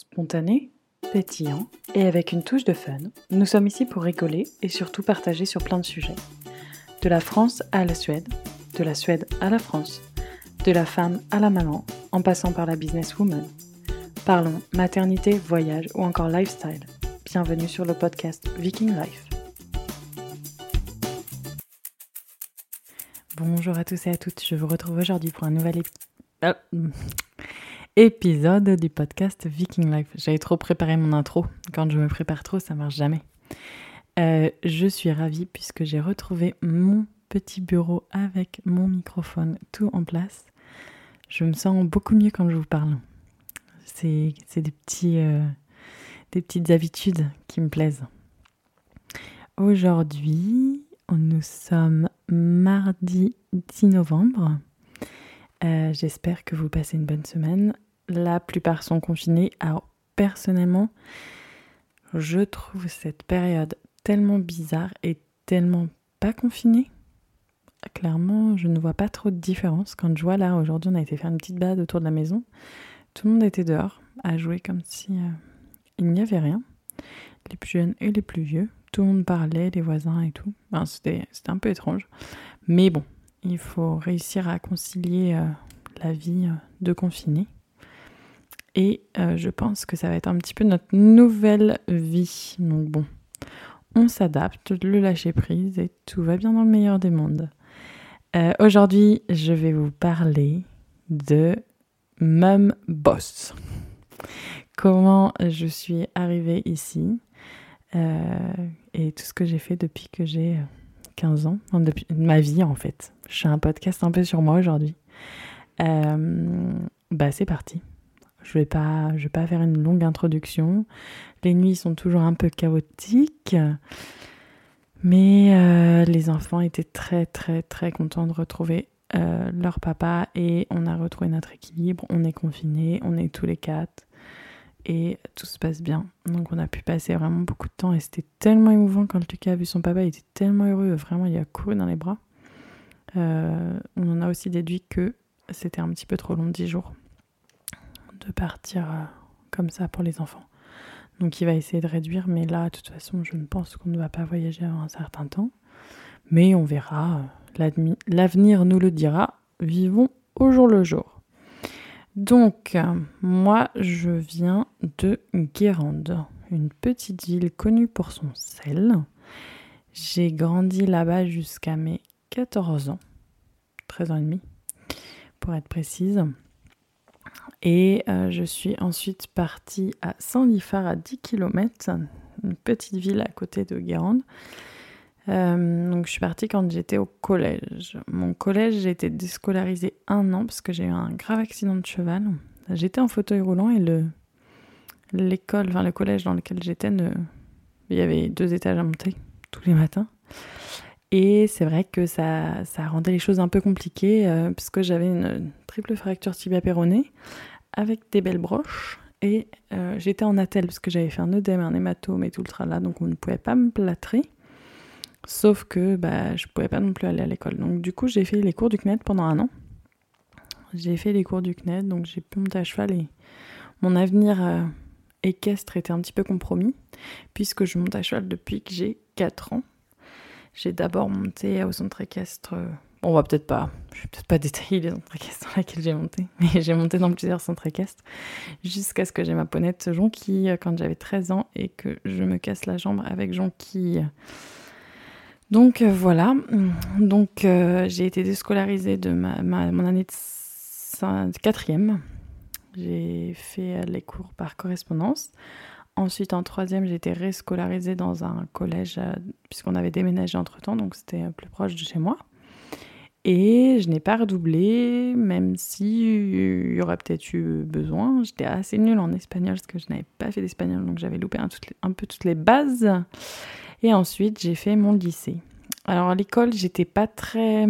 Spontané, pétillant et avec une touche de fun, nous sommes ici pour rigoler et surtout partager sur plein de sujets. De la France à la Suède, de la Suède à la France, de la femme à la maman, en passant par la businesswoman. Parlons maternité, voyage ou encore lifestyle. Bienvenue sur le podcast Viking Life. Bonjour à tous et à toutes, je vous retrouve aujourd'hui pour un nouvel épisode épisode du podcast Viking Life. J'avais trop préparé mon intro. Quand je me prépare trop, ça marche jamais. Euh, je suis ravie puisque j'ai retrouvé mon petit bureau avec mon microphone tout en place. Je me sens beaucoup mieux quand je vous parle. C'est des, euh, des petites habitudes qui me plaisent. Aujourd'hui, nous sommes mardi 10 novembre. Euh, j'espère que vous passez une bonne semaine la plupart sont confinés. Alors personnellement, je trouve cette période tellement bizarre et tellement pas confinée. Clairement, je ne vois pas trop de différence. Quand je vois là, aujourd'hui, on a été faire une petite balade autour de la maison. Tout le monde était dehors à jouer comme si euh, il n'y avait rien. Les plus jeunes et les plus vieux. Tout le monde parlait, les voisins et tout. c'était, un peu étrange. Mais bon, il faut réussir à concilier euh, la vie euh, de confiné et euh, je pense que ça va être un petit peu notre nouvelle vie. Donc bon, on s'adapte, le lâcher prise et tout va bien dans le meilleur des mondes. Aujourd'hui, je vais vous parler de Mum Boss. Comment je suis arrivée ici et tout ce que j'ai fait depuis que j'ai 15 ans, ma vie en fait. Je fais un podcast un peu sur moi aujourd'hui. bah c'est parti. Je vais pas, je vais pas faire une longue introduction. Les nuits sont toujours un peu chaotiques, mais euh, les enfants étaient très très très contents de retrouver euh, leur papa et on a retrouvé notre équilibre. On est confinés, on est tous les quatre et tout se passe bien. Donc on a pu passer vraiment beaucoup de temps et c'était tellement émouvant quand Lucas a vu son papa, il était tellement heureux, vraiment il a couru dans les bras. Euh, on en a aussi déduit que c'était un petit peu trop long, 10 jours de partir euh, comme ça pour les enfants. Donc il va essayer de réduire, mais là, de toute façon, je ne pense qu'on ne va pas voyager avant un certain temps. Mais on verra, l'avenir nous le dira. Vivons au jour le jour. Donc, moi, je viens de Guérande, une petite ville connue pour son sel. J'ai grandi là-bas jusqu'à mes 14 ans, 13 ans et demi, pour être précise. Et euh, je suis ensuite partie à Saint-Lifard à 10 km, une petite ville à côté de Guérande. Euh, donc je suis partie quand j'étais au collège. Mon collège, j'ai été déscolarisée un an parce que j'ai eu un grave accident de cheval. J'étais en fauteuil roulant et le l'école, enfin le collège dans lequel j'étais, il y avait deux étages à monter tous les matins. Et c'est vrai que ça, ça rendait les choses un peu compliquées euh, puisque j'avais une triple fracture tibia péronée avec des belles broches. Et euh, j'étais en attelle parce que j'avais fait un œdème, un hématome et tout le tralala, donc on ne pouvait pas me plâtrer. Sauf que bah, je ne pouvais pas non plus aller à l'école. Donc du coup, j'ai fait les cours du CNED pendant un an. J'ai fait les cours du CNED, donc j'ai pu monter à cheval et mon avenir euh, équestre était un petit peu compromis puisque je monte à cheval depuis que j'ai 4 ans. J'ai d'abord monté au centre équestre. Euh, on va peut-être pas, je vais peut-être pas détailler les centres équestres dans lesquels j'ai monté, mais j'ai monté dans plusieurs centres équestres jusqu'à ce que j'ai ma ponette jonquille quand j'avais 13 ans et que je me casse la jambe avec jonquille. Donc euh, voilà, donc euh, j'ai été déscolarisée de ma, mon année de quatrième. J'ai fait les cours par correspondance. Ensuite, en troisième, j'ai été réscolarisée dans un collège, euh, puisqu'on avait déménagé entre-temps, donc c'était plus proche de chez moi. Et je n'ai pas redoublé, même si il y aurait peut-être eu besoin. J'étais assez nulle en espagnol parce que je n'avais pas fait d'espagnol, donc j'avais loupé un, un, peu toutes les bases. Et ensuite, j'ai fait mon lycée. Alors à l'école, j'étais pas très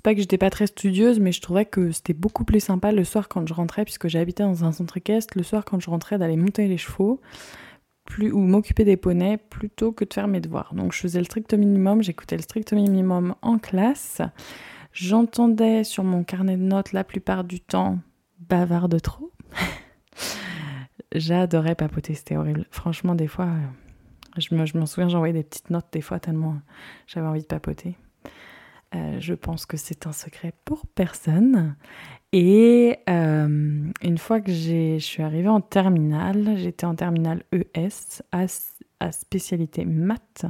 c'est pas que j'étais pas très studieuse, mais je trouvais que c'était beaucoup plus sympa le soir quand je rentrais, puisque j'habitais dans un centre équestre, le soir quand je rentrais d'aller monter les chevaux plus, ou m'occuper des poneys plutôt que de faire mes devoirs. Donc je faisais le strict minimum, j'écoutais le strict minimum en classe. J'entendais sur mon carnet de notes la plupart du temps bavard de trop. j'adorais papoter, c'était horrible. Franchement, des fois, je m'en souviens, j'envoyais des petites notes des fois tellement j'avais envie de papoter. Euh, je pense que c'est un secret pour personne. Et euh, une fois que je suis arrivée en terminale, j'étais en terminale ES à, à spécialité maths.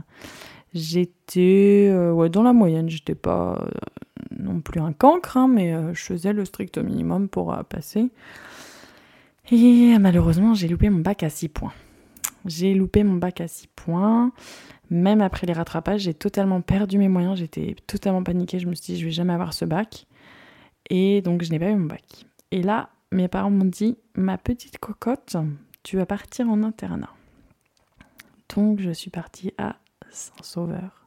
J'étais euh, dans la moyenne, j'étais pas non plus un cancre, hein, mais je faisais le strict minimum pour passer. Et malheureusement, j'ai loupé mon bac à 6 points. J'ai loupé mon bac à 6 points. Même après les rattrapages, j'ai totalement perdu mes moyens. J'étais totalement paniquée. Je me suis dit, je vais jamais avoir ce bac. Et donc, je n'ai pas eu mon bac. Et là, mes parents m'ont dit, ma petite cocotte, tu vas partir en internat. Donc, je suis partie à Saint-Sauveur.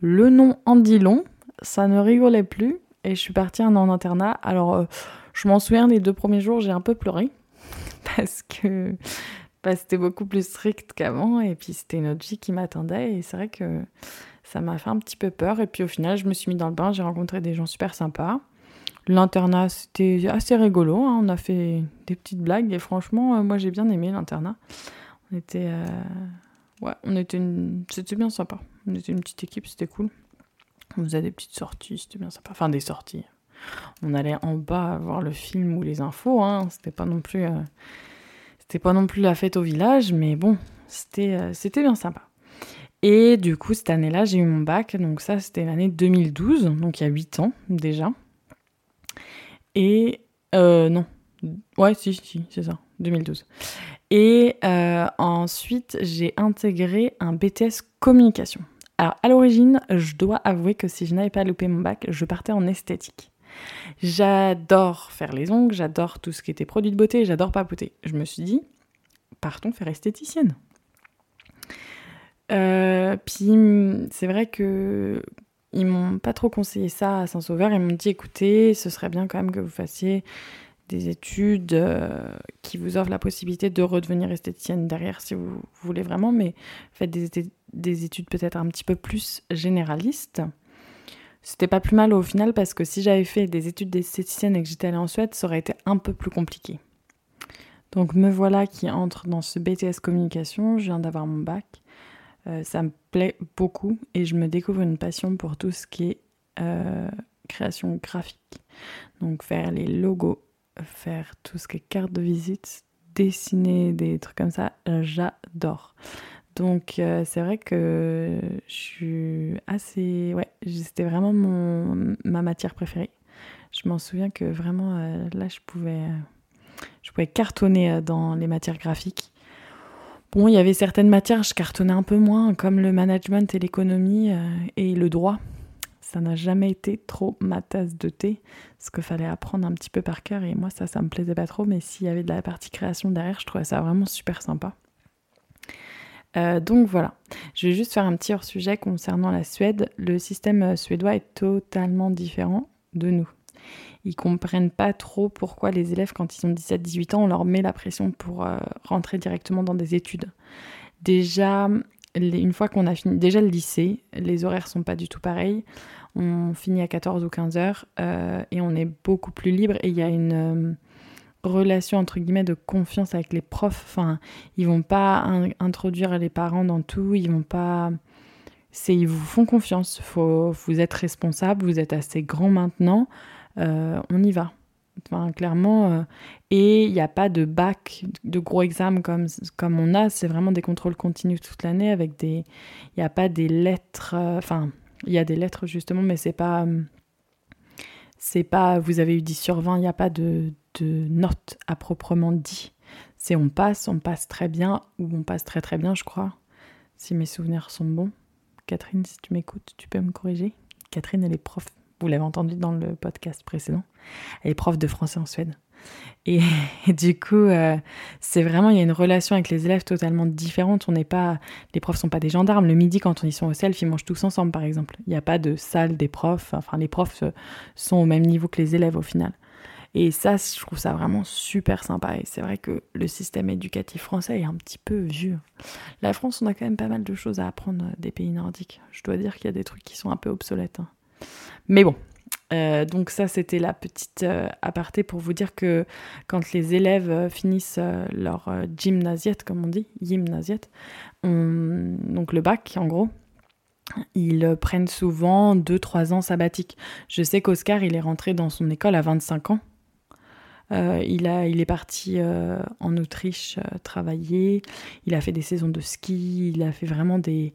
Le nom en dit long, ça ne rigolait plus. Et je suis partie en internat. Alors, euh, je m'en souviens, les deux premiers jours, j'ai un peu pleuré. Parce que c'était beaucoup plus strict qu'avant et puis c'était une autre vie qui m'attendait et c'est vrai que ça m'a fait un petit peu peur et puis au final je me suis mis dans le bain, j'ai rencontré des gens super sympas. L'internat c'était assez rigolo, hein. on a fait des petites blagues et franchement euh, moi j'ai bien aimé l'internat. On était euh, ouais, on était une... c'était bien sympa. On était une petite équipe, c'était cool. On faisait des petites sorties, c'était bien sympa. Enfin des sorties. On allait en bas voir le film ou les infos, hein. c'était pas non plus euh, c'était pas non plus la fête au village, mais bon, c'était euh, c'était bien sympa. Et du coup, cette année-là, j'ai eu mon bac. Donc ça, c'était l'année 2012, donc il y a 8 ans déjà. Et euh, non, ouais, si, si, c'est ça, 2012. Et euh, ensuite, j'ai intégré un BTS communication. Alors, à l'origine, je dois avouer que si je n'avais pas loupé mon bac, je partais en esthétique. J'adore faire les ongles, j'adore tout ce qui était produit de beauté, j'adore papoter. Je me suis dit, partons faire esthéticienne. Euh, puis c'est vrai que ils m'ont pas trop conseillé ça à Saint-Sauveur. Ils m'ont dit écoutez, ce serait bien quand même que vous fassiez des études euh, qui vous offrent la possibilité de redevenir esthéticienne derrière si vous voulez vraiment, mais faites des études peut-être un petit peu plus généralistes. C'était pas plus mal au final parce que si j'avais fait des études d'esthéticienne et que j'étais allée en Suède, ça aurait été un peu plus compliqué. Donc me voilà qui entre dans ce BTS communication, je viens d'avoir mon bac. Euh, ça me plaît beaucoup et je me découvre une passion pour tout ce qui est euh, création graphique. Donc faire les logos, faire tout ce qui est carte de visite, dessiner des trucs comme ça, j'adore. Donc euh, c'est vrai que je suis assez... Ouais, c'était vraiment mon, ma matière préférée. Je m'en souviens que vraiment euh, là je pouvais, je pouvais cartonner euh, dans les matières graphiques. Bon, il y avait certaines matières, je cartonnais un peu moins, comme le management et l'économie et le droit. Ça n'a jamais été trop ma tasse de thé, ce qu'il fallait apprendre un petit peu par cœur. Et moi, ça, ça me plaisait pas trop. Mais s'il y avait de la partie création derrière, je trouvais ça vraiment super sympa. Euh, donc voilà, je vais juste faire un petit hors-sujet concernant la Suède. Le système euh, suédois est totalement différent de nous. Ils comprennent pas trop pourquoi les élèves, quand ils ont 17-18 ans, on leur met la pression pour euh, rentrer directement dans des études. Déjà, une fois qu'on a fini, déjà le lycée, les horaires sont pas du tout pareils. On finit à 14 ou 15 heures et on est beaucoup plus libre et il y a une relation entre guillemets de confiance avec les profs. Enfin, ils vont pas introduire les parents dans tout, ils vont pas. C'est ils vous font confiance. Faut, vous êtes responsable, vous êtes assez grand maintenant, euh, on y va. Enfin, clairement, euh, et il n'y a pas de bac, de gros examens comme, comme on a, c'est vraiment des contrôles continus toute l'année avec des. Il n'y a pas des lettres. Euh, enfin, il y a des lettres justement, mais c'est pas. c'est pas. Vous avez eu 10 sur 20, il n'y a pas de, de notes à proprement dit. C'est on passe, on passe très bien, ou on passe très très bien, je crois, si mes souvenirs sont bons. Catherine, si tu m'écoutes, tu peux me corriger. Catherine, elle est prof, vous l'avez entendu dans le podcast précédent, elle est prof de français en Suède. Et, du coup, euh, c'est vraiment, il y a une relation avec les élèves totalement différente. On n'est pas, les profs sont pas des gendarmes. Le midi, quand ils sont au self, ils mangent tous ensemble, par exemple. Il n'y a pas de salle des profs. Enfin, les profs sont au même niveau que les élèves au final. Et ça, je trouve ça vraiment super sympa. Et c'est vrai que le système éducatif français est un petit peu vieux. La France, on a quand même pas mal de choses à apprendre des pays nordiques. Je dois dire qu'il y a des trucs qui sont un peu obsolètes. Hein. Mais bon, Euh, donc ça, c'était la petite euh, aparté pour vous dire que quand les élèves euh, finissent leur gymnasiette, comme on dit, gymnasiette, donc le bac en gros, ils prennent souvent 2-3 ans sabbatiques. Je sais qu'Oscar, il est rentré dans son école à 25 ans. Il, a, il est parti en Autriche travailler, il a fait des saisons de ski, il a fait vraiment des,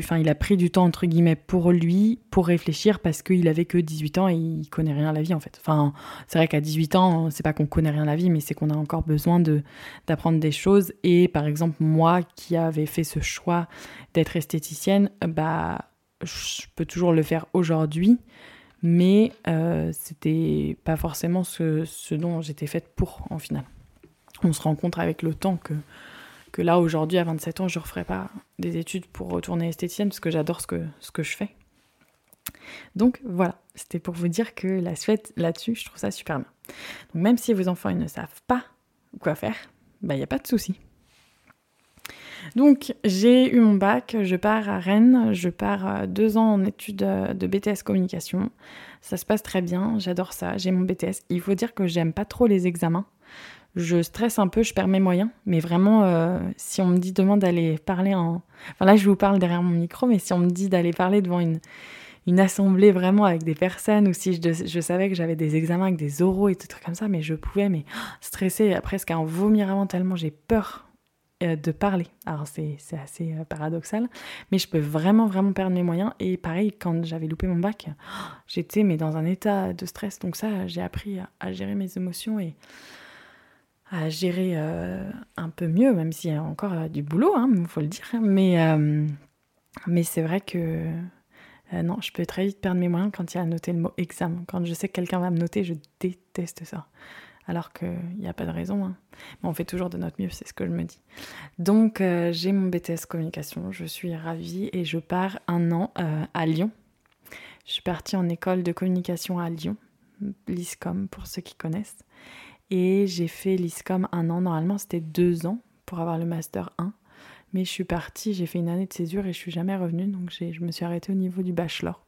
enfin, il a pris du temps entre guillemets pour lui, pour réfléchir, parce qu'il avait que 18 ans et il connaît rien à la vie en fait. Enfin, c'est vrai qu'à 18 ans, c'est pas qu'on connaît rien à la vie, mais c'est qu'on a encore besoin de d'apprendre des choses. Et par exemple, moi qui avais fait ce choix d'être esthéticienne, bah, je peux toujours le faire aujourd'hui, mais euh, c'était pas forcément ce, dont j'étais faite pour en final. On se rend compte avec le temps que que là, aujourd'hui, à 27 ans, je referai pas des études pour retourner esthéticienne parce que j'adore ce que, ce que je fais. Donc voilà, c'était pour vous dire que la Suède, là-dessus, je trouve ça super bien. Même si vos enfants ne savent pas quoi faire, bah, il n'y a pas de souci. Donc j'ai eu mon bac, je pars à Rennes, je pars euh, deux ans en études euh, de BTS communication. Ça se passe très bien, j'adore ça, j'ai mon BTS. Il faut dire que j'aime pas trop les examens je stresse un peu, je perds mes moyens. Mais vraiment, euh, si on me dit demain d'aller parler en... Enfin là, je vous parle derrière mon micro, mais si on me dit d'aller parler devant une, une assemblée vraiment avec des personnes, ou si je, je savais que j'avais des examens avec des oraux et tout trucs comme ça, mais je pouvais mais stresser presque en vomir avant tellement j'ai peur de parler. Alors c'est assez euh, paradoxal, mais je peux vraiment vraiment perdre mes moyens. Et pareil, quand j'avais loupé mon bac, j'étais mais dans un état de stress. Donc ça, j'ai appris à gérer mes émotions et à gérer euh, un peu mieux, même s'il y a encore euh, du boulot, il hein, faut le dire. Mais, euh, mais c'est vrai que non, je peux très vite perdre mes moyens quand il y a à noter le mot examen. Quand je sais que quelqu'un va me noter, je déteste ça. Alors qu'il n'y a pas de raison. Hein. Mais on fait toujours de notre mieux, c'est ce que je me dis. Donc j'ai mon BTS communication, je suis ravie et je pars un an à Lyon. Je suis partie en école de communication à Lyon, l'ISCOM pour ceux qui connaissent. Et j'ai fait l'ISCOM un an. Normalement, c'était deux ans pour avoir le Master 1. Mais je suis partie, j'ai fait une année de césure et je suis jamais revenue. Donc je me suis arrêtée au niveau du bachelor.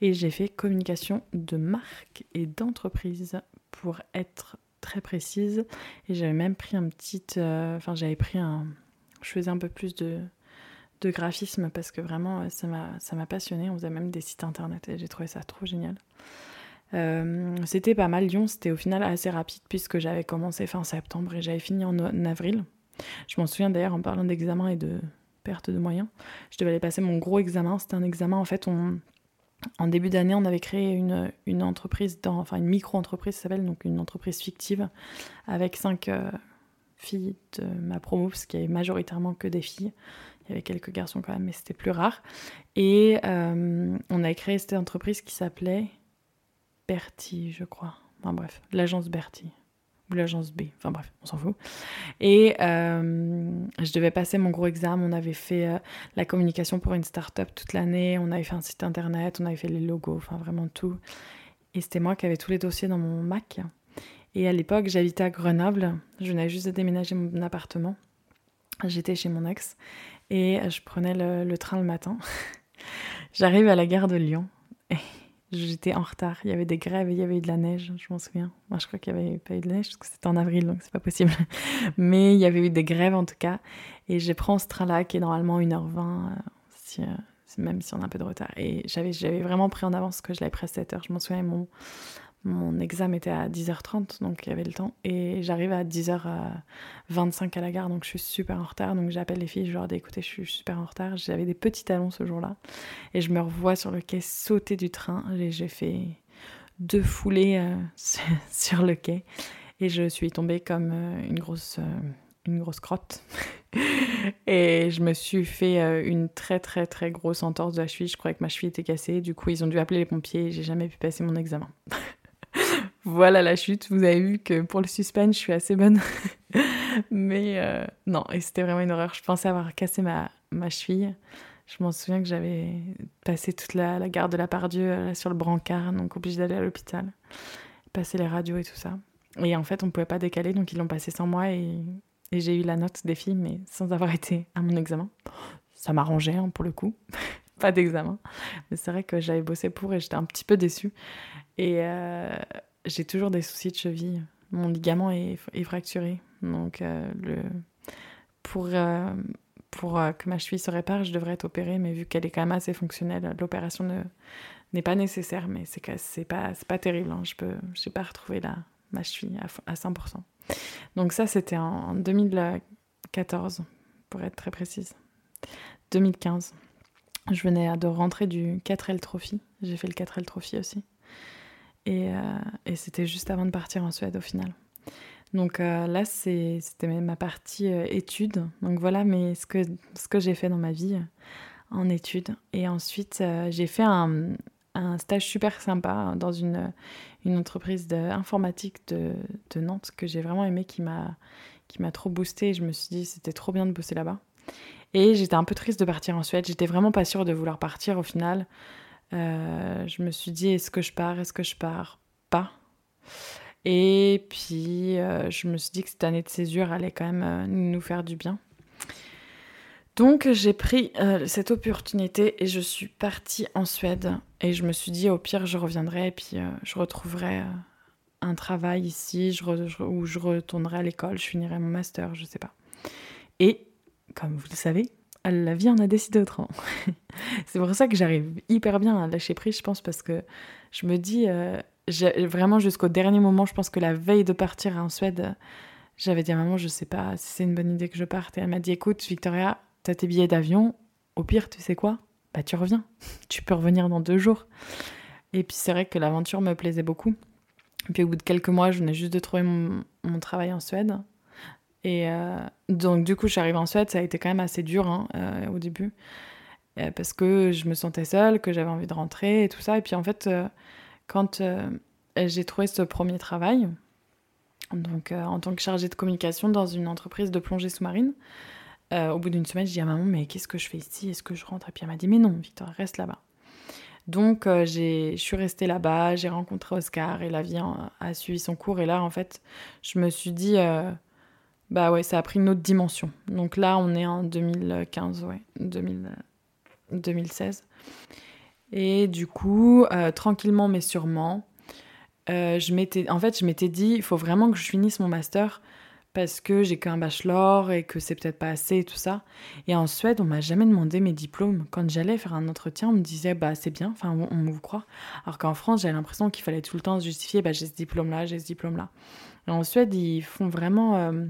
Et j'ai fait communication de marque et d'entreprise pour être très précise. Et j'avais même pris un petit. Euh, enfin, j'avais pris un. Je faisais un peu plus de, de graphisme parce que vraiment, ça m'a passionné. On faisait même des sites internet et j'ai trouvé ça trop génial. Euh, c'était pas mal. Lyon, c'était au final assez rapide puisque j'avais commencé fin septembre et j'avais fini en, avril. Je m'en souviens d'ailleurs en parlant d'examen et de perte de moyens. Je devais aller passer mon gros examen. C'était un examen, en fait, on, en début d'année, on avait créé une, entreprise, dans, enfin une micro-entreprise, ça s'appelle, donc une entreprise fictive, avec cinq euh, filles de ma promo, parce qu'il y avait majoritairement que des filles. Il y avait quelques garçons quand même, mais c'était plus rare. Et euh, on a créé cette entreprise qui s'appelait Bertie, je crois. Enfin bref, l'agence Bertie. L'agence B. Enfin bref, on s'en fout. Et euh, je devais passer mon gros examen. On avait fait euh, la communication pour une start-up toute l'année. On avait fait un site internet. On avait fait les logos. Enfin vraiment tout. Et c'était moi qui avais tous les dossiers dans mon Mac. Et à l'époque, j'habitais à Grenoble. Je venais juste de déménager mon appartement. J'étais chez mon ex. Et je prenais le, le train le matin. J'arrive à la gare de Lyon. J'étais en retard. Il y avait des grèves et il y avait eu de la neige, je m'en souviens. Moi, je crois qu'il n'y avait pas eu de neige parce que c'était en avril, donc c'est pas possible. Mais il y avait eu des grèves en tout cas. Et je prends ce train-là qui est normalement 1h20, euh, euh, même si on a un peu de retard. Et j'avais, j'avais vraiment pris en avance que je l'avais pris à 7h. Je m'en souviens, mon, mon examen était à 10h30, donc il y avait le temps. Et j'arrive à 10h25 à la gare, donc je suis super en retard. Donc j'appelle les filles, je leur dis écoutez, je suis super en retard. J'avais des petits talons ce jour-là. Et je me revois sur le quai sauter du train. J'ai fait deux foulées euh, sur le quai. Et je suis tombée comme euh, une grosse, euh, une grosse crotte. et je me suis fait une très très très grosse entorse de la cheville. Je croyais que ma cheville était cassée. Du coup, ils ont dû appeler les pompiers. J'ai jamais pu passer mon examen. voilà la chute. Vous avez vu que pour le suspense, je suis assez bonne. Mais euh, non, et c'était vraiment une horreur. Je pensais avoir cassé ma, ma cheville. Je m'en souviens que j'avais passé toute la, la gare de la Pardieu euh, sur le brancard, donc obligé d'aller à l'hôpital, passer les radios et tout ça. Et en fait, on ne pouvait pas décaler, donc ils l'ont passé sans moi et, et j'ai eu la note des filles, mais sans avoir été à mon examen. Ça m'arrangeait hein, pour le coup. pas d'examen. Mais c'est vrai que j'avais bossé pour et j'étais un petit peu déçue. Et euh, j'ai toujours des soucis de cheville. Mon ligament est, fracturé. Donc, euh, pour, euh, pour que ma cheville se répare, je devrais être opérée. Mais vu qu'elle est quand même assez fonctionnelle, l'opération n'est pas nécessaire. Mais c'est pas, pas terrible. Hein. Je n'ai pas retrouvé la, ma cheville à, à 100%. Donc ça, c'était en 2014, pour être très précise. 2015. Je venais de rentrer du 4L Trophy. J'ai fait le 4L Trophy aussi. Et, euh, et c'était juste avant de partir en Suède au final. Donc euh, là, c'était ma partie euh, études. Donc voilà mais ce que, j'ai fait dans ma vie en études. Et ensuite, j'ai fait un, stage super sympa dans une, entreprise de, de, Nantes que j'ai vraiment aimé, qui m'a trop boosté. Je me suis dit, c'était trop bien de bosser là-bas. Et j'étais un peu triste de partir en Suède. J'étais vraiment pas sûre de vouloir partir au final. Euh, je me suis dit, est-ce que je pars, est-ce que je pars pas? Et puis, euh, je me suis dit que cette année de césure allait quand même euh, nous faire du bien. Donc, j'ai pris cette opportunité et je suis partie en Suède. Et je me suis dit, au pire, je reviendrai et puis je retrouverai un travail ici, où je retournerai à l'école, je finirai mon master, je sais pas. Et comme vous le savez, la vie en a décidé autrement. c'est pour ça que j'arrive hyper bien à lâcher prise, je pense, parce que je me dis, euh, vraiment jusqu'au dernier moment, je pense que la veille de partir en Suède, j'avais dit à maman, je sais pas si c'est une bonne idée que je parte. Et elle m'a dit, écoute, Victoria, t'as tes billets d'avion, au pire, tu sais quoi? Bah, tu reviens. tu peux revenir dans deux jours. Et puis, c'est vrai que l'aventure me plaisait beaucoup. Et puis, au bout de quelques mois, je venais juste de trouver mon, mon travail en Suède. Et euh, donc, du coup, je suis arrivée en Suède, ça a été quand même assez dur hein, euh, au début. Euh, parce que je me sentais seule, que j'avais envie de rentrer et tout ça. Et puis, en fait, quand j'ai trouvé ce premier travail, donc en tant que chargée de communication dans une entreprise de plongée sous-marine, au bout d'une semaine, je dis à maman, mais qu'est-ce que je fais ici? Est-ce que je rentre? Et puis elle m'a dit, mais non, Victor, reste là-bas. Donc, je suis restée là-bas, j'ai rencontré Oscar et la vie a suivi son cours. Et là, en fait, je me suis dit bah ouais, ça a pris une autre dimension. Donc là, on est en 2015, ouais, 2016. Et du coup, euh, tranquillement mais sûrement, euh, je m'étais, en fait, je m'étais dit, il faut vraiment que je finisse mon master parce que j'ai qu'un bachelor et que c'est peut-être pas assez et tout ça. Et en Suède, on m'a jamais demandé mes diplômes. Quand j'allais faire un entretien, on me disait, bah c'est bien, enfin on, vous croit. Alors qu'en France, j'avais l'impression qu'il fallait tout le temps se justifier, bah j'ai ce diplôme-là, j'ai ce diplôme-là. Et en Suède, ils font vraiment... Euh,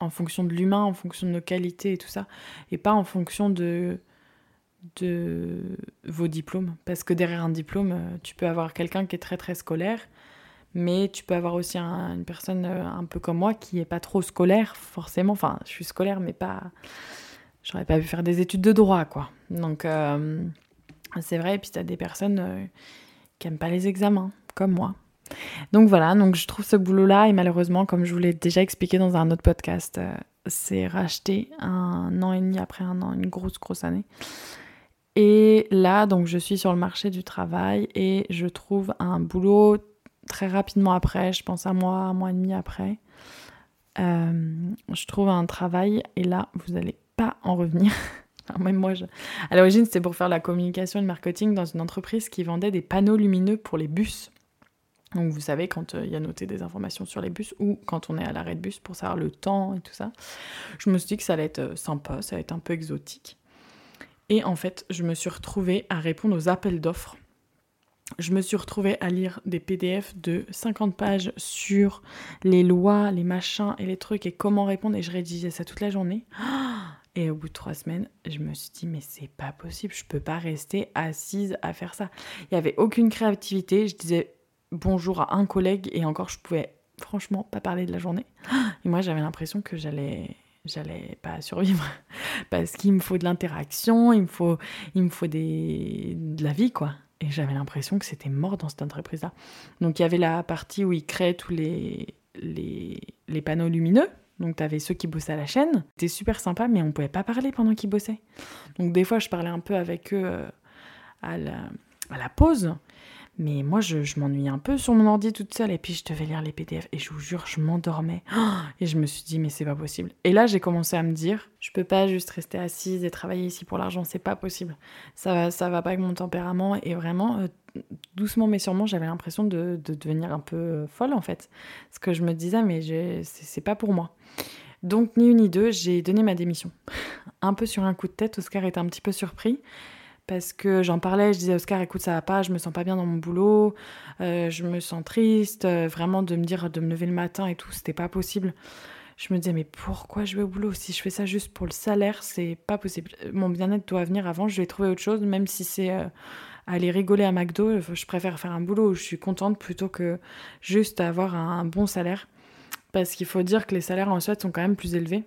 en fonction de l'humain, en fonction de nos qualités et tout ça, et pas en fonction de, de vos diplômes. Parce que derrière un diplôme, euh, tu peux avoir quelqu'un qui est très très scolaire, mais tu peux avoir aussi une personne euh, un peu comme moi qui est pas trop scolaire, forcément. Enfin, je suis scolaire, mais pas. J'aurais pas pu faire des études de droit, quoi. Donc, euh, c'est vrai. Et puis, tu as des personnes qui aiment pas les examens, comme moi. Donc voilà, donc je trouve ce boulot-là et malheureusement, comme je vous l'ai déjà expliqué dans un autre podcast, euh, c'est racheté un an et demi après un an, une grosse grosse année. Et là, donc je suis sur le marché du travail et je trouve un boulot très rapidement après, je pense un mois, un mois et demi après. Euh, je trouve un travail et là, vous n'allez pas en revenir. même moi, à l'origine, c'était pour faire la communication et le marketing dans une entreprise qui vendait des panneaux lumineux pour les bus. Donc vous savez quand euh, il y a noté des informations sur les bus ou quand on est à l'arrêt de bus pour savoir le temps et tout ça. Je me suis dit que ça allait être euh, sympa, ça allait être un peu exotique. Et en fait, je me suis retrouvée à répondre aux appels d'offres. Je me suis retrouvée à lire des PDF de 50 pages sur les lois, les machins et les trucs et comment répondre et je rédigeais ça toute la journée. Et au bout de trois semaines, je me suis dit, mais c'est pas possible, je peux pas rester assise à faire ça. Il n'y avait aucune créativité. Je disais, bonjour à un collègue et encore je pouvais franchement pas parler de la journée. Et moi j'avais l'impression que j'allais j'allais pas survivre parce qu'il me faut de l'interaction, il me faut il me faut des de la vie quoi. Et j'avais l'impression que c'était mort dans cette entreprise là. Donc il y avait la partie où ils créaient tous les les, les panneaux lumineux. Donc tu avais ceux qui bossaient à la chaîne, c'était super sympa mais on pouvait pas parler pendant qu'ils bossaient. Donc des fois je parlais un peu avec eux euh, à la, à la pause Mais moi, je, je m'ennuyais un peu sur mon ordi toute seule. Et puis, je devais lire les PDF. Et je vous jure, je m'endormais. Et je me suis dit, mais c'est pas possible. Et là, j'ai commencé à me dire, je peux pas juste rester assise et travailler ici pour l'argent. C'est pas possible. Ça, ça va pas avec mon tempérament. Et vraiment, euh, doucement mais sûrement, j'avais l'impression de, de, devenir un peu euh, folle, en fait. Parce que je me disais, mais c'est pas pour moi. Donc, ni une ni deux, j'ai donné ma démission. un peu sur un coup de tête. Oscar était un petit peu surpris parce que j'en parlais, je disais Oscar, écoute, ça va pas, je me sens pas bien dans mon boulot, euh, je me sens triste, euh, vraiment de me dire de me lever le matin et tout, c'était pas possible. Je me disais, mais pourquoi je vais au boulot? Si je fais ça juste pour le salaire, c'est pas possible. Mon bien-être doit venir avant, je vais trouver autre chose, même si c'est euh, aller rigoler à McDo, je préfère faire un boulot où je suis contente plutôt que juste avoir un, bon salaire. Parce qu'il faut dire que les salaires en Suède sont quand même plus élevés.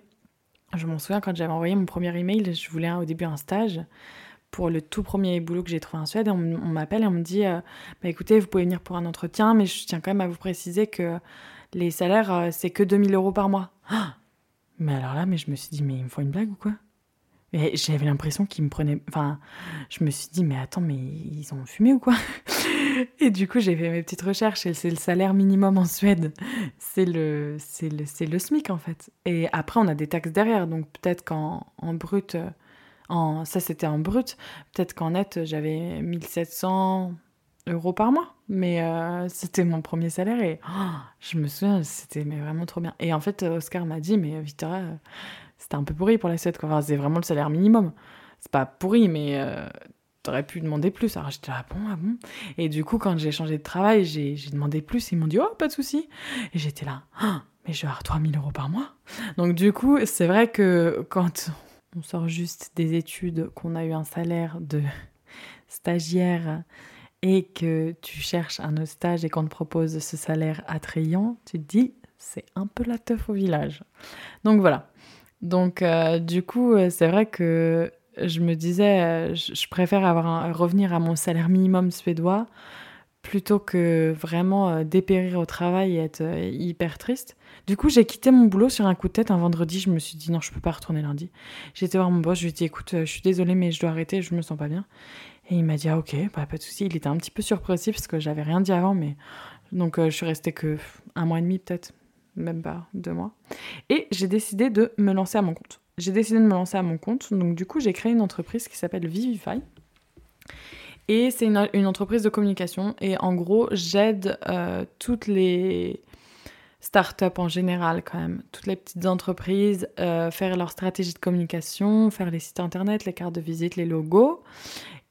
Je m'en souviens quand j'avais envoyé mon premier email, je voulais au début un stage pour le tout premier boulot que j'ai trouvé en Suède. on, m'appelle et on me dit euh, bah, écoutez, vous pouvez venir pour un entretien, mais je tiens quand même à vous préciser que les salaires, euh, c'est que 2000 euros par mois. Ah mais alors là, mais je me suis dit mais ils me font une blague ou quoi? J'avais l'impression qu'ils me prenaient. Enfin, je me suis dit, mais attends, mais ils ont fumé ou quoi? Et du coup, j'ai fait mes petites recherches et c'est le salaire minimum en Suède. C'est le, c'est le, le SMIC en fait. Et après, on a des taxes derrière. Donc peut-être qu'en en brut, euh, ça, c'était en brut. Peut-être qu'en net, j'avais 1700 euros par mois. Mais euh, c'était mon premier salaire et oh, je me souviens, c'était mais vraiment trop bien. Et en fait, Oscar m'a dit, mais Victoria, c'était un peu pourri pour la Suède. Enfin, c'est vraiment le salaire minimum. C'est pas pourri, mais euh, t'aurais pu demander plus. Alors j'étais ah bon, ah bon? Et du coup, quand j'ai changé de travail, j'ai demandé plus. Ils m'ont dit, oh, pas de souci. Et j'étais là, oh, mais je vais avoir 3000 euros par mois. Donc du coup, c'est vrai que quand on sort juste des études, qu'on a eu un salaire de stagiaire et que tu cherches un autre stage et qu'on te propose ce salaire attrayant, tu te dis c'est un peu la teuf au village. Donc voilà. Donc euh, du coup, euh, c'est vrai que je me disais, euh, je préfère avoir revenir à mon salaire minimum suédois plutôt que vraiment dépérir au travail et être hyper triste. Du coup, j'ai quitté mon boulot sur un coup de tête un vendredi. Je me suis dit non, je peux pas retourner lundi. J'ai été voir mon boss, je lui ai dit écoute, je suis désolée, mais je dois arrêter, je me sens pas bien. Et il m'a dit ah ok, bah, pas de souci. Il était un petit peu surpris parce que j'avais rien dit avant, mais donc je suis restée que un mois et demi peut-être, même pas deux mois. Et j'ai décidé de me lancer à mon compte. J'ai décidé de me lancer à mon compte. Donc du coup, j'ai créé une entreprise qui s'appelle Vivify. Et c'est une, entreprise de communication. Et en gros, j'aide euh, toutes les start-up en général quand même, toutes les petites entreprises, euh, faire leur stratégie de communication, faire les sites internet, les cartes de visite, les logos.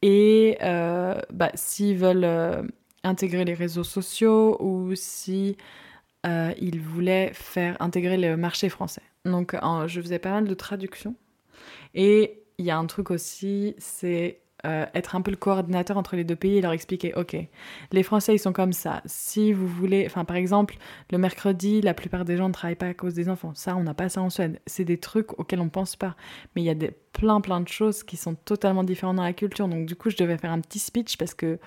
Et euh, bah, s'ils veulent intégrer les réseaux sociaux ou si ils voulaient faire intégrer le marché français. Donc je faisais pas mal de traductions. Et il y a un truc aussi, c'est euh, être un peu le coordinateur entre les deux pays et leur expliquer, ok, les Français ils sont comme ça. Si vous voulez, enfin par exemple, le mercredi, la plupart des gens ne travaillent pas à cause des enfants. Ça, on n'a pas ça en Suède. C'est des trucs auxquels on pense pas. Mais il y a des, plein plein de choses qui sont totalement différentes dans la culture. Donc du coup, je devais faire un petit speech parce que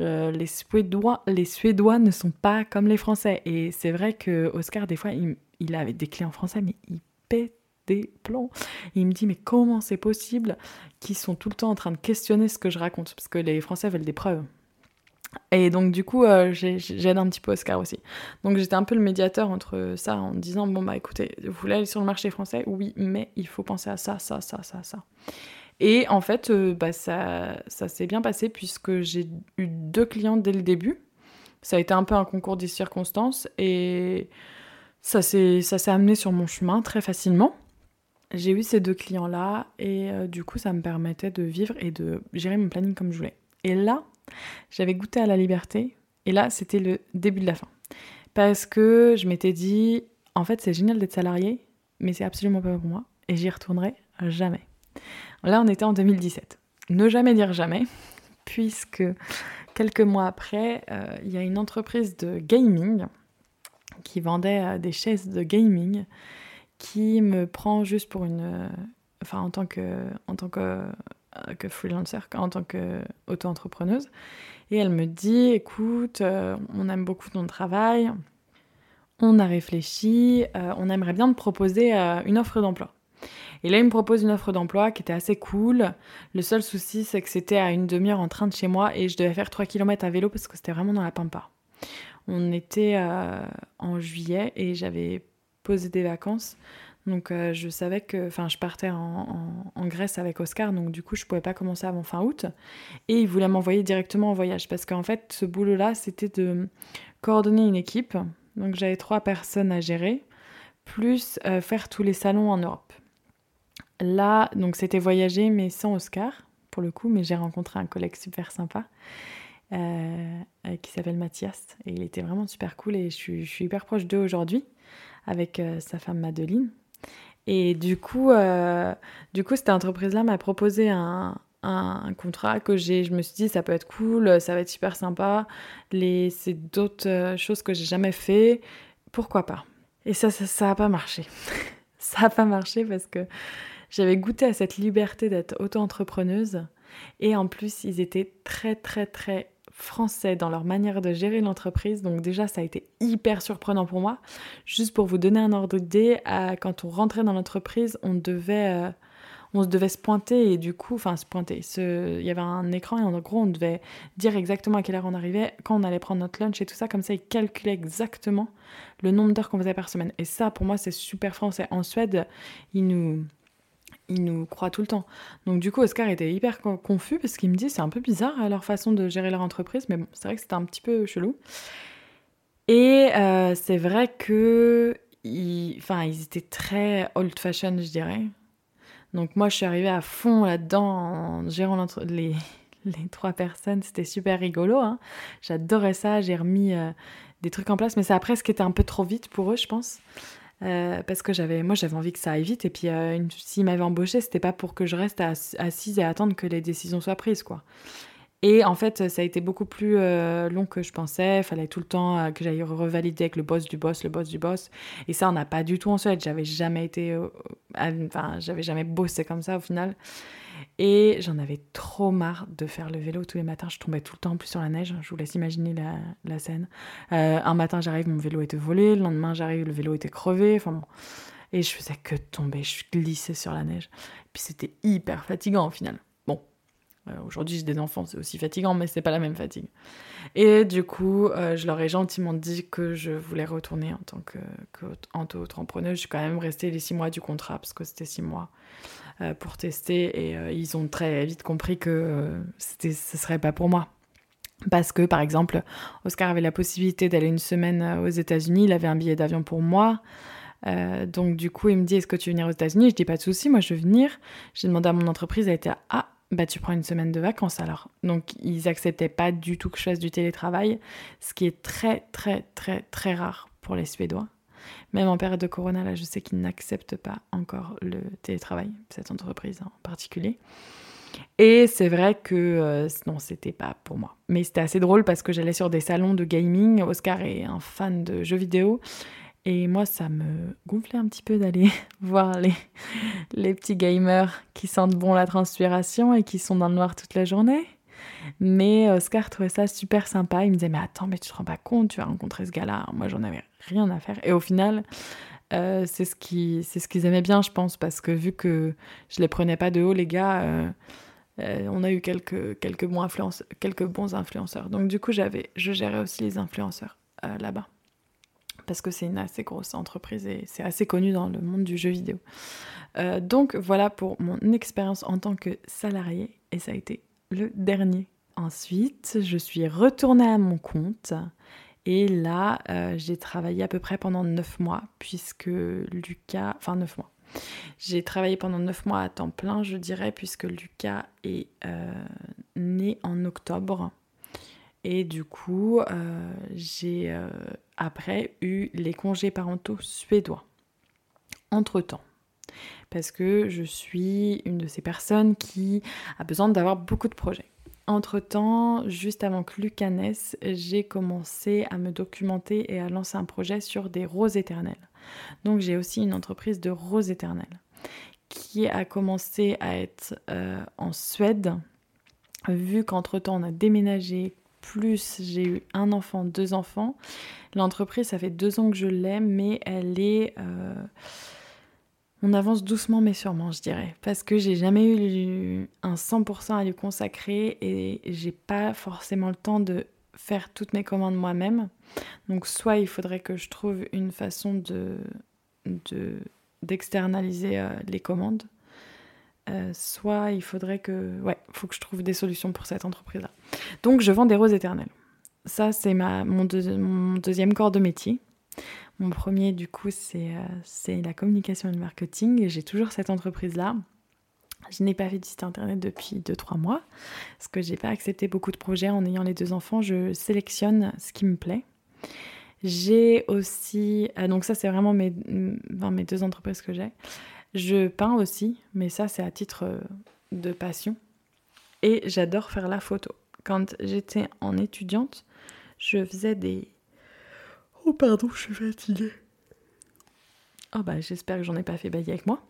euh, les Suédois, les Suédois ne sont pas comme les Français. Et c'est vrai que Oscar, des fois, il, il avait des clés en français, mais il pète des plombs. il me dit, mais comment c'est possible qu'ils sont tout le temps en train de questionner ce que je raconte? Parce que les Français veulent des preuves. Et donc, du coup, euh, j'aide un petit peu Oscar aussi. Donc, j'étais un peu le médiateur entre ça en disant Bon, bah écoutez, vous voulez aller sur le marché français? Oui, mais il faut penser à ça, ça, ça, ça, ça. Et en fait, euh, bah, ça, ça s'est bien passé puisque j'ai eu deux clients dès le début. Ça a été un peu un concours des circonstances et ça s'est amené sur mon chemin très facilement. J'ai eu ces deux clients-là et euh, du coup ça me permettait de vivre et de gérer mon planning comme je voulais. Et là, j'avais goûté à la liberté et là c'était le début de la fin. Parce que je m'étais dit, en fait c'est génial d'être salarié, mais c'est absolument pas pour moi et j'y retournerai jamais. Là on était en 2017. Ne jamais dire jamais, puisque quelques mois après, euh, il y a une entreprise de gaming qui vendait euh, des chaises de gaming qui me prend juste pour une. Euh, enfin, en tant que, en tant que, euh, que freelancer, en tant qu'auto-entrepreneuse. Et elle me dit écoute, on aime beaucoup ton travail, on a réfléchi, on aimerait bien te proposer une offre d'emploi. Et là, il me propose une offre d'emploi qui était assez cool. Le seul souci, c'est que c'était à une demi-heure en train de chez moi et je devais faire 3 km à vélo parce que c'était vraiment dans la pampa. On était euh, en juillet et j'avais posé des vacances. Donc euh, je savais que, enfin, je partais en, Grèce avec Oscar, donc du coup je pouvais pas commencer avant fin août. Et il voulait m'envoyer directement en voyage parce qu'en fait ce boulot-là c'était de coordonner une équipe. Donc j'avais trois personnes à gérer, plus euh, faire tous les salons en Europe. Là, donc c'était voyager mais sans Oscar pour le coup, mais j'ai rencontré un collègue super sympa. Euh, qui s'appelle Mathias et il était vraiment super cool et je suis hyper proche d'eux aujourd'hui avec sa femme Madeline et du coup, euh, du coup cette entreprise-là m'a proposé un, un, contrat que j'ai. Je me suis dit, ça peut être cool, ça va être super sympa. Les, c'est d'autres euh, choses que j'ai jamais fait. Pourquoi pas? Et ça, ça n'a pas marché. ça n'a pas marché parce que j'avais goûté à cette liberté d'être auto-entrepreneuse. Et en plus, ils étaient très, très, très français dans leur manière de gérer l'entreprise. Donc déjà, ça a été hyper surprenant pour moi. Juste pour vous donner un ordre d'idée, quand on rentrait dans l'entreprise, on devait... Euh, on se devait se pointer et du coup, enfin se pointer, il y avait un écran et en gros on devait dire exactement à quelle heure on arrivait, quand on allait prendre notre lunch et tout ça, comme ça ils calculaient exactement le nombre d'heures qu'on faisait par semaine. Et ça pour moi c'est super français. En Suède, ils nous, il nous croient tout le temps. Donc du coup, Oscar était hyper confus parce qu'il me dit c'est un peu bizarre euh, leur façon de gérer leur entreprise, mais bon, c'est vrai que c'était un petit peu chelou. Et euh, c'est vrai que, enfin, ils étaient très old fashion, je dirais. Donc moi, je suis arrivée à fond là-dedans en gérant les, les trois personnes. C'était super rigolo. Hein. J'adorais ça. J'ai remis euh, des trucs en place, mais ça a presque été un peu trop vite pour eux, je pense. Euh, parce que j'avais, moi j'avais envie que ça aille vite et puis euh, s'ils m'avaient embauché, c'était pas pour que je reste assise et attendre que les décisions soient prises quoi. Et en fait, ça a été beaucoup plus euh, long que je pensais. Fallait tout le temps que j'aille revalider avec le boss du boss, le boss du boss. Et ça, on n'a pas du tout en Suède. J'avais jamais été, enfin, j'avais jamais bossé comme ça au final. Et j'en avais trop marre de faire le vélo tous les matins. Je tombais tout le temps en plus sur la neige. Je vous laisse imaginer la, scène. Euh, un matin, j'arrive, mon vélo était volé. Le lendemain, j'arrive, le vélo était crevé. Enfin. Et je faisais que tomber. Je glissais sur la neige. Puis c'était hyper fatigant au final. Bon, euh, aujourd'hui, j'ai des enfants, c'est aussi fatigant, mais c'est pas la même fatigue. Et du coup, euh, je leur ai gentiment dit que je voulais retourner en tant qu'auto-entrepreneuse. je suis quand même restée les six mois du contrat, parce que c'était six mois. Euh, pour tester et euh, ils ont très vite compris que euh, c'était, ce serait pas pour moi. Parce que, par exemple, Oscar avait la possibilité d'aller une semaine aux États-Unis, il avait un billet d'avion pour moi. donc, du coup, il me dit Est-ce que tu veux venir aux États-Unis? Je dis Pas de souci, moi je veux venir. J'ai demandé à mon entreprise, elle était Ah, bah tu prends une semaine de vacances alors. Donc, ils acceptaient pas du tout que je fasse du télétravail, ce qui est très, très, très, très rare pour les Suédois. Même en période de corona, là, je sais qu'ils n'acceptent pas encore le télétravail, cette entreprise en particulier. Et c'est vrai que euh, non, c'était pas pour moi. Mais c'était assez drôle parce que j'allais sur des salons de gaming. Oscar est un fan de jeux vidéo. Et moi, ça me gonflait un petit peu d'aller voir les, les petits gamers qui sentent bon la transpiration et qui sont dans le noir toute la journée. Mais Oscar trouvait ça super sympa. Il me disait, mais attends, mais tu te rends pas compte, tu vas rencontrer ce gars-là. Moi, j'en avais rien à faire. Et au final, euh, c'est ce qu'ils ce aimaient bien, je pense, parce que vu que je les prenais pas de haut, les gars, euh, euh, on a eu quelques, quelques, bons quelques bons influenceurs. Donc, du coup, j'avais, je gérais aussi les influenceurs là-bas. Parce que c'est une assez grosse entreprise et c'est assez connu dans le monde du jeu vidéo. donc, voilà pour mon expérience en tant que salarié. Et ça a été le dernier. Ensuite, je suis retournée à mon compte et là, euh, j'ai travaillé à peu près pendant 9 mois, puisque Lucas... Enfin, 9 mois. J'ai travaillé pendant 9 mois à temps plein, je dirais, puisque Lucas est euh, né en octobre. Et du coup, euh, j'ai après eu les congés parentaux suédois. Entre-temps parce que je suis une de ces personnes qui a besoin d'avoir beaucoup de projets. Entre-temps, juste avant que Lucas j'ai commencé à me documenter et à lancer un projet sur des roses éternelles. Donc j'ai aussi une entreprise de roses éternelles qui a commencé à être euh, en Suède. Vu qu'entre-temps on a déménagé, plus j'ai eu un enfant, deux enfants. L'entreprise, ça fait deux ans que je l'ai, mais elle est... Euh, on avance doucement mais sûrement, je dirais, parce que j'ai jamais eu un 100% à lui consacrer et j'ai pas forcément le temps de faire toutes mes commandes moi-même. Donc soit il faudrait que je trouve une façon de d'externaliser euh, les commandes, euh, soit il faudrait que ouais, faut que je trouve des solutions pour cette entreprise-là. Donc je vends des roses éternelles. Ça c'est ma mon, mon deuxième corps de métier. Mon premier, du coup, euh, c'est la communication et le marketing. J'ai toujours cette entreprise-là. Je n'ai pas fait de site internet depuis 2-3 mois parce que j'ai pas accepté beaucoup de projets en ayant les deux enfants. Je sélectionne ce qui me plaît. J'ai aussi, euh, donc ça c'est vraiment mes, mes deux entreprises que j'ai. Je peins aussi, mais ça c'est à titre euh, de passion. Et j'adore faire la photo. Quand j'étais en étudiante, je faisais des, Oh pardon, je suis fatiguée. Oh bah j'espère que j'en ai pas fait bailler avec moi.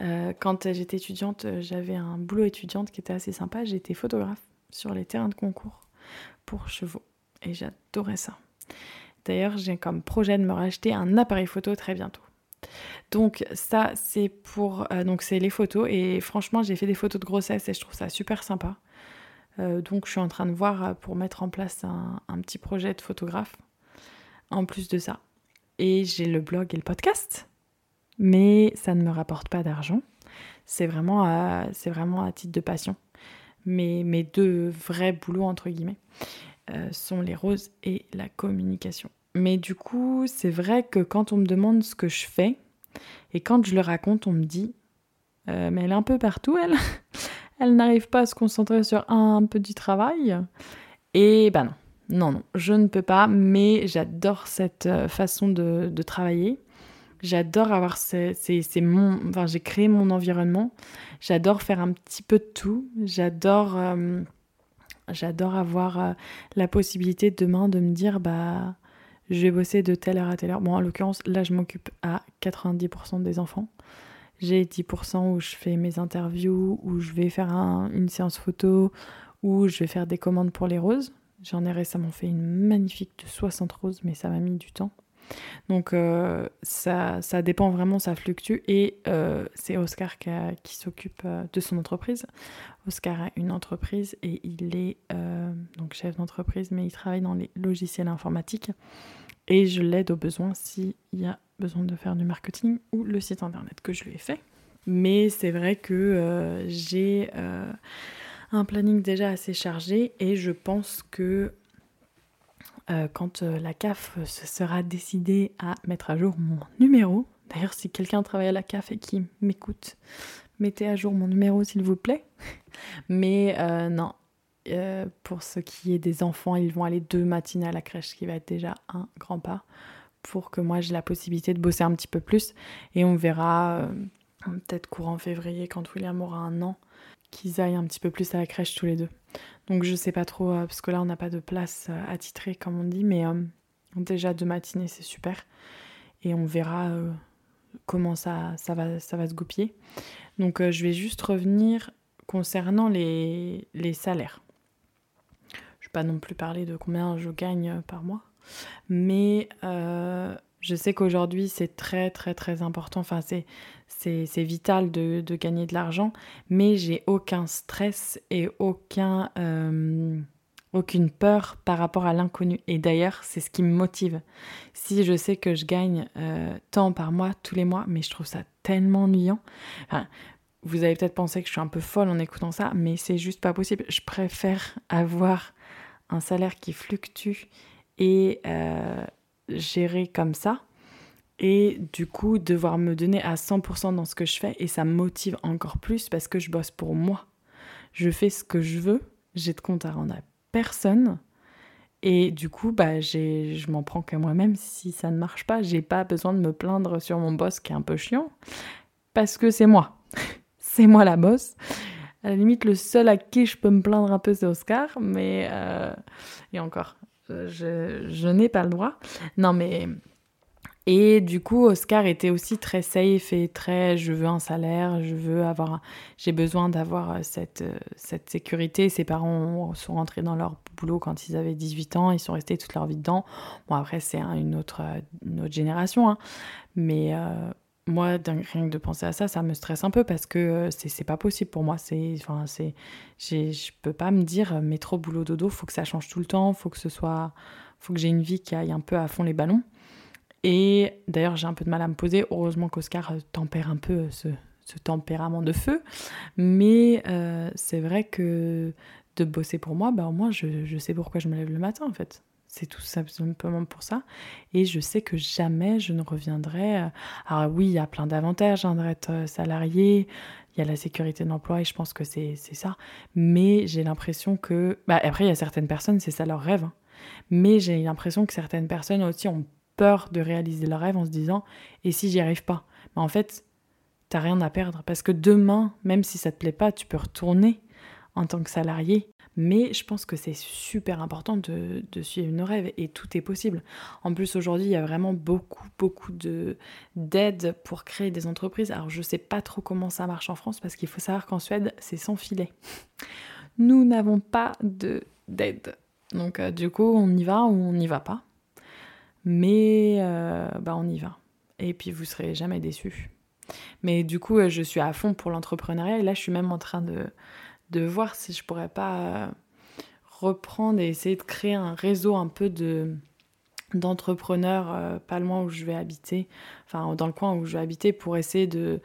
Euh, quand j'étais étudiante, j'avais un boulot étudiante qui était assez sympa. J'étais photographe sur les terrains de concours pour chevaux et j'adorais ça. D'ailleurs, j'ai comme projet de me racheter un appareil photo très bientôt. Donc ça, c'est pour euh, les photos et franchement, j'ai fait des photos de grossesse et je trouve ça super sympa. Euh, donc je suis en train de voir pour mettre en place un petit projet de photographe en plus de ça. Et j'ai le blog et le podcast, mais ça ne me rapporte pas d'argent. C'est vraiment, vraiment à titre de passion. Mais mes deux vrais boulots, entre guillemets, euh, sont les roses et la communication. Mais du coup, c'est vrai que quand on me demande ce que je fais, et quand je le raconte, on me dit euh, Mais elle est un peu partout, elle. elle n'arrive pas à se concentrer sur un, du travail. Et ben non, non, non, je ne peux pas, mais j'adore cette euh, façon de, travailler. J'adore avoir c'est mon enfin j'ai créé mon environnement. J'adore faire un petit peu de tout. J'adore euh, j'adore avoir euh, la possibilité demain de me dire bah je vais bosser de telle heure à telle heure. Bon en l'occurrence là je m'occupe à 90% des enfants. J'ai 10% où je fais mes interviews, où je vais faire une séance photo, où je vais faire des commandes pour les roses. J'en ai récemment fait une magnifique de 60 roses, mais ça m'a mis du temps. Donc euh, ça, ça, dépend vraiment, ça fluctue. Et euh, c'est Oscar qui, s'occupe euh, de son entreprise. Oscar a une entreprise et il est donc chef d'entreprise, mais il travaille dans les logiciels informatiques. Et je l'aide au besoin s'il y a besoin de faire du marketing ou le site internet que je lui ai fait. Mais c'est vrai que j'ai un planning déjà assez chargé et je pense que euh, quand euh, la CAF se sera décidée à mettre à jour mon numéro, d'ailleurs si quelqu'un travaille à la CAF et qui m'écoute, mettez à jour mon numéro s'il vous plaît. Mais euh, non, pour ce qui est des enfants, ils vont aller deux matinées à la crèche, ce qui va être déjà un grand pas pour que moi j'ai la possibilité de bosser un petit peu plus. Et on verra peut-être courant février quand William aura un an qu'ils aillent un petit peu plus à la crèche tous les deux. Donc je sais pas trop, euh, parce que là on n'a pas de place euh, attitrée comme on dit, mais euh, déjà deux matinées c'est super. Et on verra comment ça, ça, va, ça va se goupiller. Donc je vais juste revenir concernant les, les salaires. Je vais pas non plus parler de combien je gagne par mois, mais je sais qu'aujourd'hui c'est très très très important. Enfin c'est c'est vital de, gagner de l'argent, mais j'ai aucun stress et aucun, euh, aucune peur par rapport à l'inconnu. Et d'ailleurs, c'est ce qui me motive. Si je sais que je gagne euh, tant par mois, tous les mois, mais je trouve ça tellement ennuyant. vous avez peut-être pensé que je suis un peu folle en écoutant ça, mais c'est juste pas possible. Je préfère avoir un salaire qui fluctue et euh, gérer comme ça et du coup devoir me donner à 100% dans ce que je fais et ça me motive encore plus parce que je bosse pour moi. Je fais ce que je veux, j'ai de compte à rendre à personne et du coup bah je m'en prends qu'à moi-même si ça ne marche pas, j'ai pas besoin de me plaindre sur mon boss qui est un peu chiant parce que c'est moi. c'est moi la boss. À la limite le seul à qui je peux me plaindre un peu c'est Oscar mais euh, et encore je, n'ai pas le droit. Non mais et du coup, Oscar était aussi très safe et très je veux un salaire, je veux avoir, j'ai besoin d'avoir euh, cette, euh, cette sécurité. Ses parents sont rentrés dans leur boulot quand ils avaient 18 ans, ils sont restés toute leur vie dedans. Bon, après, c'est une, autre, une autre génération, hein. mais moi, rien que de penser à ça, ça me stresse un peu parce que euh, c'est pas possible pour moi. Enfin, je peux pas me dire euh, métro boulot dodo, faut que ça change tout le temps, faut que ce soit, faut que j'ai une vie qui aille un peu à fond les ballons. Et d'ailleurs, j'ai un peu de mal à me poser. Heureusement qu'Oscar euh, tempère un peu ce, ce, tempérament de feu, mais c'est vrai que de bosser pour moi, bah au moins je, je sais pourquoi je me lève le matin en fait. C'est tout simplement pour ça. Et je sais que jamais je ne reviendrai. Euh, alors oui, il y a plein d'avantages hein, d'être euh, salarié. Il y a la sécurité de l'emploi et je pense que c'est ça. Mais j'ai l'impression que... Bah, après, il y a certaines personnes, c'est ça leur rêve. Hein. Mais j'ai l'impression que certaines personnes aussi ont peur de réaliser leur rêve en se disant « et si j'y arrive pas ?» Mais en fait, t'as rien à perdre. Parce que demain, même si ça te plaît pas, tu peux retourner en tant que salarié mais je pense que c'est super important de, suivre nos rêves et tout est possible. En plus, aujourd'hui, il y a vraiment beaucoup, beaucoup d'aides pour créer des entreprises. Alors, je ne sais pas trop comment ça marche en France parce qu'il faut savoir qu'en Suède, c'est sans filet. Nous n'avons pas d'aide. Donc, euh, du coup, on y va ou on n'y va pas. Mais euh, bah, on y va. Et puis, vous serez jamais déçus. Mais du coup, euh, je suis à fond pour l'entrepreneuriat et là, je suis même en train de de voir si je pourrais pas euh, reprendre et essayer de créer un réseau un peu de d'entrepreneurs euh, pas loin où je vais habiter, enfin dans le coin où je vais habiter pour essayer de,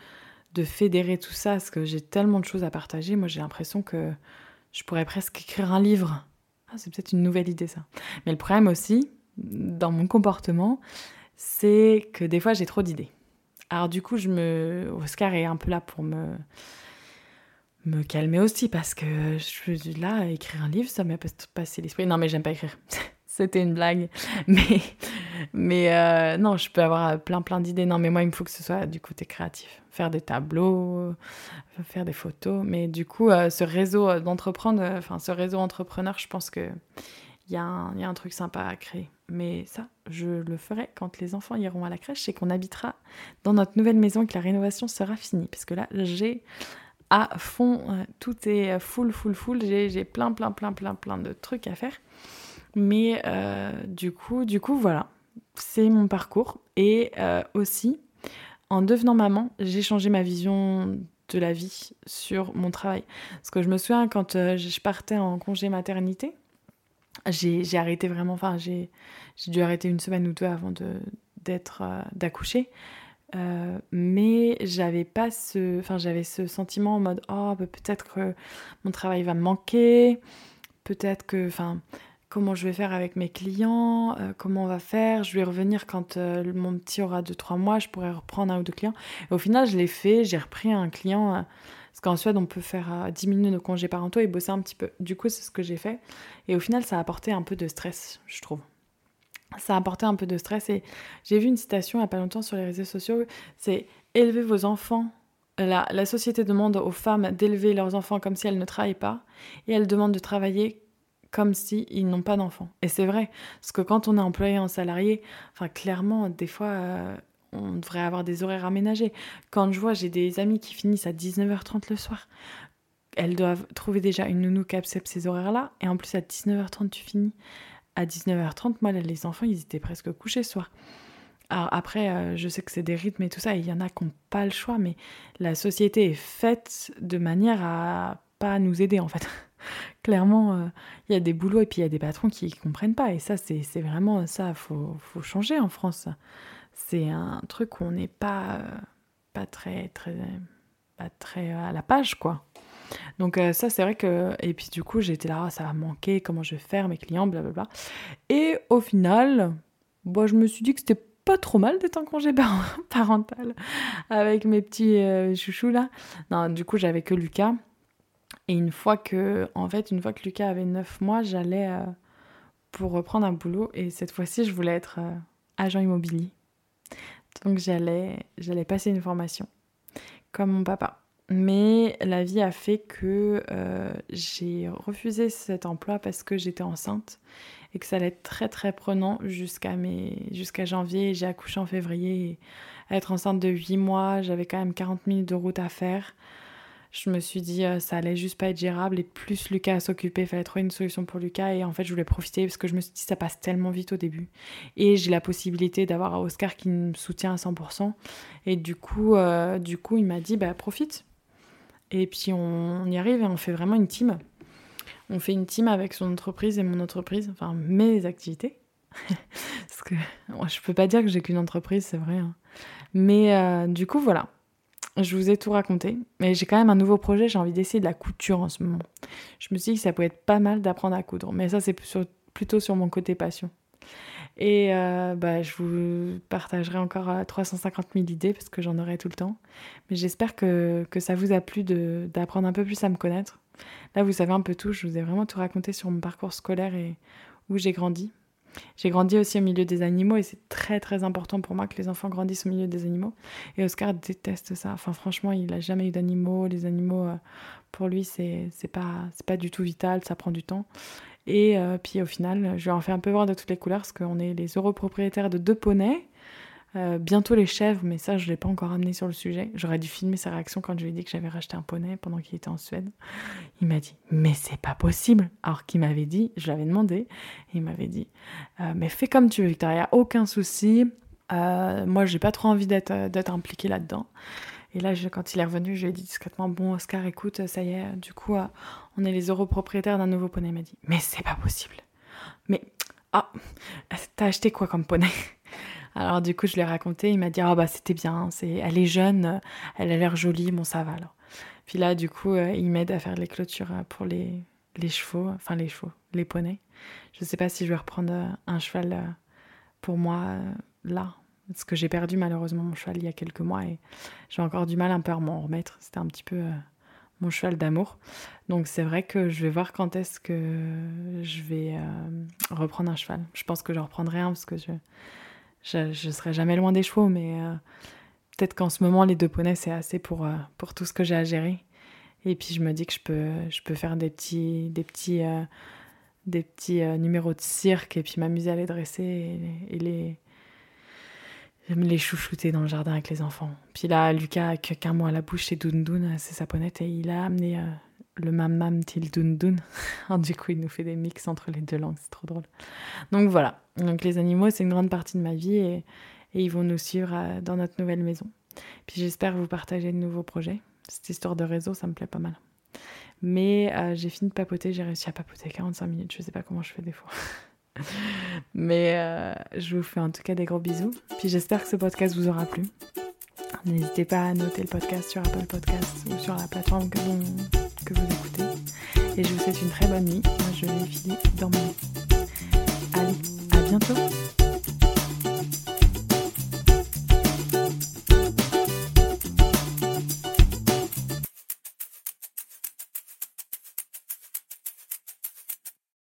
de fédérer tout ça parce que j'ai tellement de choses à partager. Moi j'ai l'impression que je pourrais presque écrire un livre. Ah, c'est peut-être une nouvelle idée ça. Mais le problème aussi, dans mon comportement, c'est que des fois j'ai trop d'idées. Alors du coup, je me... Oscar est un peu là pour me me calmer aussi parce que je suis là, écrire un livre, ça m'a passé l'esprit. Non, mais j'aime pas écrire. C'était une blague. Mais, mais euh, non, je peux avoir plein, plein d'idées. Non, mais moi, il me faut que ce soit du côté créatif. Faire des tableaux, faire des photos. Mais du coup, euh, ce réseau d'entrepreneurs, euh, enfin, ce réseau entrepreneur, je pense que il y, y a un truc sympa à créer. Mais ça, je le ferai quand les enfants iront à la crèche et qu'on habitera dans notre nouvelle maison et que la rénovation sera finie. Parce que là, j'ai à fond. Euh, tout est full, full, full. J'ai plein, plein, plein, plein, plein de trucs à faire. Mais euh, du coup, du coup, voilà. C'est mon parcours. Et euh, aussi, en devenant maman, j'ai changé ma vision de la vie sur mon travail. Parce que je me souviens quand je partais en congé maternité, j'ai arrêté vraiment, enfin j'ai dû arrêter une semaine ou deux avant d'être d'accoucher euh, mais j'avais pas ce enfin j'avais ce sentiment en mode oh bah, peut-être que mon travail va me manquer peut-être que enfin comment je vais faire avec mes clients euh, comment on va faire je vais revenir quand euh, mon petit aura 2-3 mois je pourrais reprendre un ou deux clients. Et au final je l'ai fait j'ai repris un client parce qu'en Suède on peut faire 10 minutes de congés parentaux et bosser un petit peu. Du coup c'est ce que j'ai fait. Et au final ça a apporté un peu de stress je trouve ça a apporté un peu de stress. Et j'ai vu une citation il n'y a pas longtemps sur les réseaux sociaux, c'est élever vos enfants. La, société demande aux femmes d'élever leurs enfants comme si elles ne travaillent pas, et elles demandent de travailler comme si ils n'ont pas d'enfants. Et c'est vrai, parce que quand on est employé en salarié, enfin clairement, des fois, euh, on devrait avoir des horaires aménagés. Quand je vois, j'ai des amis qui finissent à 19h30 le soir. Elles doivent trouver déjà une nounou qui accepte ces horaires-là, et en plus à 19h30 tu finis à 19h30, moi, les enfants, ils étaient presque couchés soir. Alors après, euh, je sais que c'est des rythmes et tout ça, il y en a qui n'ont pas le choix, mais la société est faite de manière à pas nous aider en fait. Clairement, euh, il y a des boulots et puis il y a des patrons qui ne comprennent pas. Et ça, c'est vraiment ça, faut, faut, changer en France. C'est un truc où on n'est pas, euh, pas, très, très, pas très à la page, quoi. Donc euh, ça, c'est vrai que... Et puis du coup, j'étais là, ah, ça va manquer, comment je vais faire, mes clients, blablabla. Et au final, bon, je me suis dit que c'était pas trop mal d'être en congé parental avec mes petits euh, chouchous là. Non, du coup, j'avais que Lucas. Et une fois que, en fait, une fois que Lucas avait 9 mois, j'allais euh, pour reprendre un boulot. Et cette fois-ci, je voulais être agent immobilier. Donc j'allais, j'allais passer une formation, comme mon papa. Mais la vie a fait que euh, j'ai refusé cet emploi parce que j'étais enceinte et que ça allait être très très prenant jusqu'à mes... jusqu'à janvier. J'ai accouché en février. être enceinte de 8 mois, j'avais quand même 40 minutes de route à faire. je me suis dit euh, ça allait juste pas être gérable et plus Lucas s'occupait, il fallait trouver une solution pour Lucas et en fait je voulais profiter parce que je me suis dit ça passe tellement vite au début et j'ai la possibilité d'avoir Oscar qui me soutient à 100% et du coup, euh, du coup il m'a dit bah profite et puis on, y arrive et on fait vraiment une team. On fait une team avec son entreprise et mon entreprise, enfin mes activités. Parce que je peux pas dire que j'ai qu'une entreprise, c'est vrai. Hein. Mais euh, du coup, voilà. Je vous ai tout raconté. Mais j'ai quand même un nouveau projet, j'ai envie d'essayer de la couture en ce moment. Je me suis dit que ça pouvait être pas mal d'apprendre à coudre. Mais ça, c'est plutôt sur mon côté passion. Et euh, bah, je vous partagerai encore 350 euh, 000 idées parce que j'en aurai tout le temps. Mais j'espère que, que, ça vous a plu d'apprendre un peu plus à me connaître. Là, vous savez un peu tout. Je vous ai vraiment tout raconté sur mon parcours scolaire et où j'ai grandi. J'ai grandi aussi au milieu des animaux et c'est très très important pour moi que les enfants grandissent au milieu des animaux. Et Oscar déteste ça. Enfin, franchement, il n'a jamais eu d'animaux. Les animaux, euh, pour lui, c'est pas, pas du tout vital, ça prend du temps. Et euh, puis au final, je vais en faire un peu voir de toutes les couleurs parce qu'on est les heureux propriétaires de deux poneys. Euh, bientôt les chèvres, mais ça, je ne l'ai pas encore amené sur le sujet. J'aurais dû filmer sa réaction quand je lui ai dit que j'avais racheté un poney pendant qu'il était en Suède. Il m'a dit, mais c'est pas possible. Alors qu'il m'avait dit, je l'avais demandé, il m'avait dit, euh, mais fais comme tu veux, Victoria, aucun souci. moi, j'ai pas trop envie d'être impliquée là-dedans. Et là, quand il est revenu, je lui ai dit discrètement Bon, Oscar, écoute, ça y est, du coup, euh, on est les euros propriétaires d'un nouveau poney. Il m'a dit Mais c'est pas possible. Mais, ah, t'as acheté quoi comme poney? Alors, du coup, je lui ai raconté. Il m'a dit Ah, bah, c'était bien, c'est, elle est jeune, elle a l'air jolie, bon, ça va alors. Puis là, du coup, euh, il m'aide à faire les clôtures euh, pour les, les chevaux, enfin, les chevaux, les poneys. Je sais pas si je vais reprendre un cheval pour moi là, parce que j'ai perdu malheureusement mon cheval il y a quelques mois et j'ai encore du mal un peu à m'en remettre. C'était un petit peu euh, mon cheval d'amour. Donc c'est vrai que je vais voir quand est-ce que je vais euh, reprendre un cheval. Je pense que je reprendrai un parce que je, je, serai jamais loin des chevaux, mais euh, peut-être qu'en ce moment les deux poneys c'est assez pour, pour tout ce que j'ai à gérer. Et puis je me dis que je peux, je peux faire des petits, des petits, des petits numéros de cirque et puis m'amuser à les dresser et les J'aime les chouchouter dans le jardin avec les enfants. Puis là, Lucas qu'un mot à la bouche, c'est Doun c'est sa ponette, et il a amené euh, le mam mam til Doun Doun. du coup, il nous fait des mix entre les deux langues, c'est trop drôle. Donc voilà, donc les animaux, c'est une grande partie de ma vie et, et ils vont nous suivre euh, dans notre nouvelle maison. Puis j'espère vous partager de nouveaux projets. Cette histoire de réseau, ça me plaît pas mal. Mais euh, j'ai fini de papoter, j'ai réussi à papoter 45 minutes, je sais pas comment je fais des fois. Mais euh, je vous fais en tout cas des gros bisous. Puis j'espère que ce podcast vous aura plu. N'hésitez pas à noter le podcast sur Apple Podcasts ou sur la plateforme que vous, écoutez. Et je vous souhaite une très bonne nuit. Moi, je vais filer dans mon lit. Allez, à bientôt!